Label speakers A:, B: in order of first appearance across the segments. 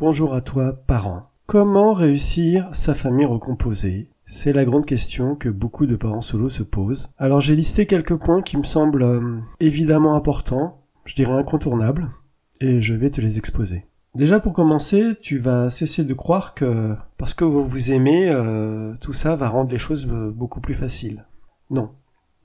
A: Bonjour à toi, parent. Comment réussir sa famille recomposée? C'est la grande question que beaucoup de parents solo se posent. Alors j'ai listé quelques points qui me semblent euh, évidemment importants, je dirais incontournables, et je vais te les exposer. Déjà pour commencer, tu vas cesser de croire que parce que vous vous aimez, euh, tout ça va rendre les choses euh, beaucoup plus faciles. Non.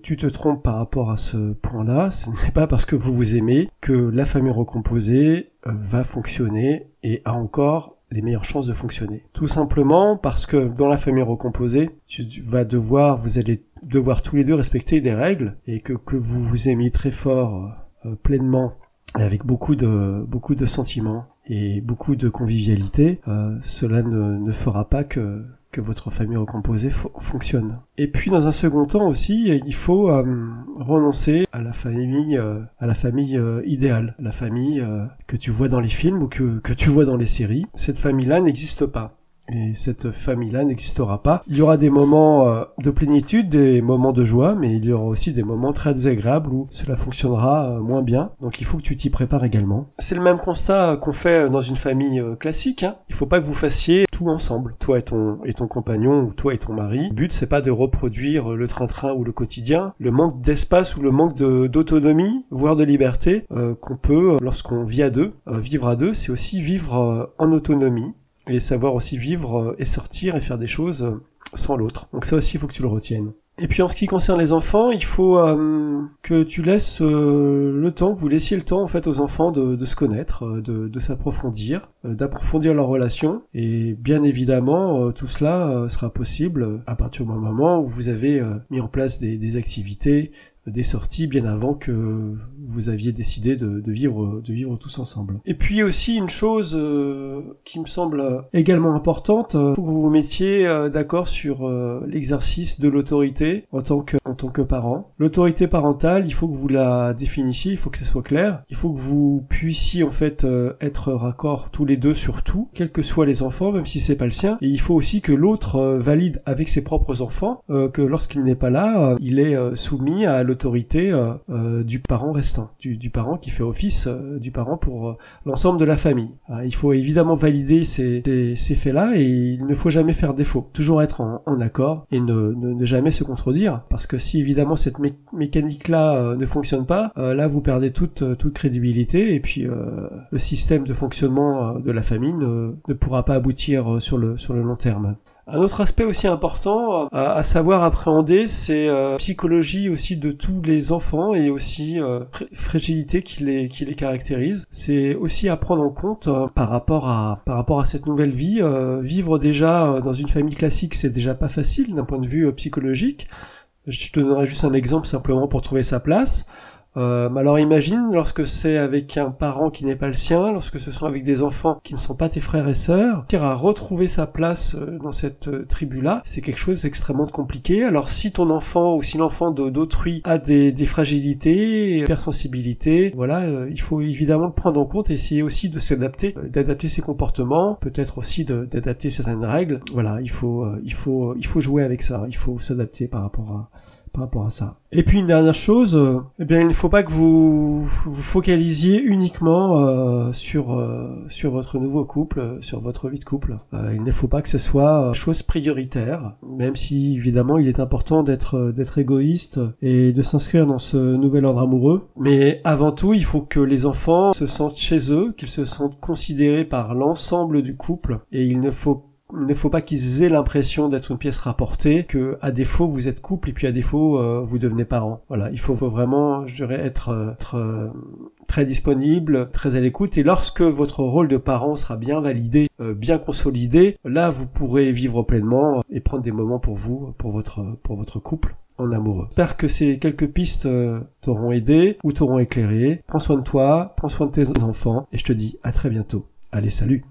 A: Tu te trompes par rapport à ce point-là, ce n'est pas parce que vous vous aimez que la famille recomposée va fonctionner et a encore les meilleures chances de fonctionner. Tout simplement parce que dans la famille recomposée, tu vas devoir, vous allez devoir tous les deux respecter des règles et que, vous vous aimiez très fort, euh, pleinement, et avec beaucoup de, beaucoup sentiments et beaucoup de convivialité, euh, cela ne fera pas que, que votre famille recomposée fonctionne. Et puis dans un second temps aussi, il faut euh, renoncer à la famille, euh, à la famille euh, idéale, la famille que tu vois dans les films ou que, que tu vois dans les séries. Cette famille-là n'existe pas. Et cette famille-là n'existera pas. Il y aura des moments euh, de plénitude, des moments de joie, mais il y aura aussi des moments très désagréables où cela fonctionnera euh, moins bien. Donc il faut que tu t'y prépares également. C'est le même constat qu'on fait dans une famille euh, classique. Hein. Il faut pas que vous fassiez tout ensemble, toi et ton et ton compagnon ou toi et ton mari. Le but c'est pas de reproduire le train-train ou le quotidien, le manque d'espace ou le manque d'autonomie, voire de liberté qu'on peut lorsqu'on vit à deux. vivre à deux, c'est aussi vivre en autonomie et savoir aussi vivre euh, et sortir et faire des choses euh, sans l'autre. Donc ça aussi, il faut que tu le retiennes. Et puis en ce qui concerne les enfants, il faut euh, que tu laisses le temps, que vous laissiez le temps en fait aux enfants de, se connaître, de, s'approfondir, d'approfondir leurs relations. Et bien évidemment, tout cela sera possible à partir du moment où vous avez mis en place des activités, des sorties bien avant que vous aviez décidé de, vivre de vivre tous ensemble. Et puis aussi une chose euh, qui me semble également importante, euh, faut que vous vous mettiez euh, d'accord sur l'exercice de l'autorité en tant que en tant que parent. L'autorité parentale, il faut que vous la définissiez, il faut que ce soit clair, il faut que vous puissiez en fait être raccord tous les deux sur tout, quels que soient les enfants, même si c'est pas le sien. Et il faut aussi que l'autre valide avec ses propres enfants que lorsqu'il n'est pas là, il est soumis à l'autorité euh, euh, du parent restant, du, parent qui fait office euh, du parent pour l'ensemble de la famille. il faut évidemment valider ces, faits-là et il ne faut jamais faire défaut. Toujours être en, accord et ne, jamais se contredire parce que si évidemment cette mécanique-là ne fonctionne pas, là vous perdez toute, crédibilité et puis le système de fonctionnement de la famille ne, pourra pas aboutir sur le long terme. Un autre aspect aussi important euh, à, savoir appréhender, c'est euh, psychologie aussi de tous les enfants et aussi euh, fragilité qui les qui les caractérise. C'est aussi à prendre en compte euh, par rapport à par rapport à cette nouvelle vie. vivre déjà dans une famille classique, c'est déjà pas facile d'un point de vue psychologique. Je te donnerai juste un exemple simplement pour trouver sa place. Euh, alors imagine lorsque c'est avec un parent qui n'est pas le sien, lorsque ce sont avec des enfants qui ne sont pas tes frères et sœurs, à retrouver sa place euh, dans cette euh, tribu-là, c'est quelque chose d'extrêmement compliqué. Alors si ton enfant ou si l'enfant d'autrui a des, des fragilités, hypersensibilités, voilà, euh, il faut évidemment le prendre en compte et essayer aussi de s'adapter, d'adapter ses comportements, peut-être aussi d'adapter certaines règles. Voilà, il faut, il faut, il faut jouer avec ça, il faut s'adapter par rapport à par rapport à ça. Et puis une dernière chose, euh, eh bien il ne faut pas que vous vous focalisiez uniquement euh, sur euh, sur votre nouveau couple, sur votre vie de couple. il ne faut pas que ce soit chose prioritaire, même si évidemment il est important d'être d'être égoïste et de s'inscrire dans ce nouvel ordre amoureux. Mais avant tout, il faut que les enfants se sentent chez eux, qu'ils se sentent considérés par l'ensemble du couple, et il ne faut ne faut pas qu'ils aient l'impression d'être une pièce rapportée, que à défaut vous êtes couple et puis à défaut euh, vous devenez parent. Voilà, il faut vraiment, je dirais, être, euh, euh, très disponible, très à l'écoute. Et lorsque votre rôle de parent sera bien validé, bien consolidé, là vous pourrez vivre pleinement et prendre des moments pour vous, pour votre, pour votre couple en amoureux. J'espère que ces quelques pistes t'auront aidé ou t'auront éclairé. Prends soin de toi, prends soin de tes enfants et je te dis à très bientôt. Allez, salut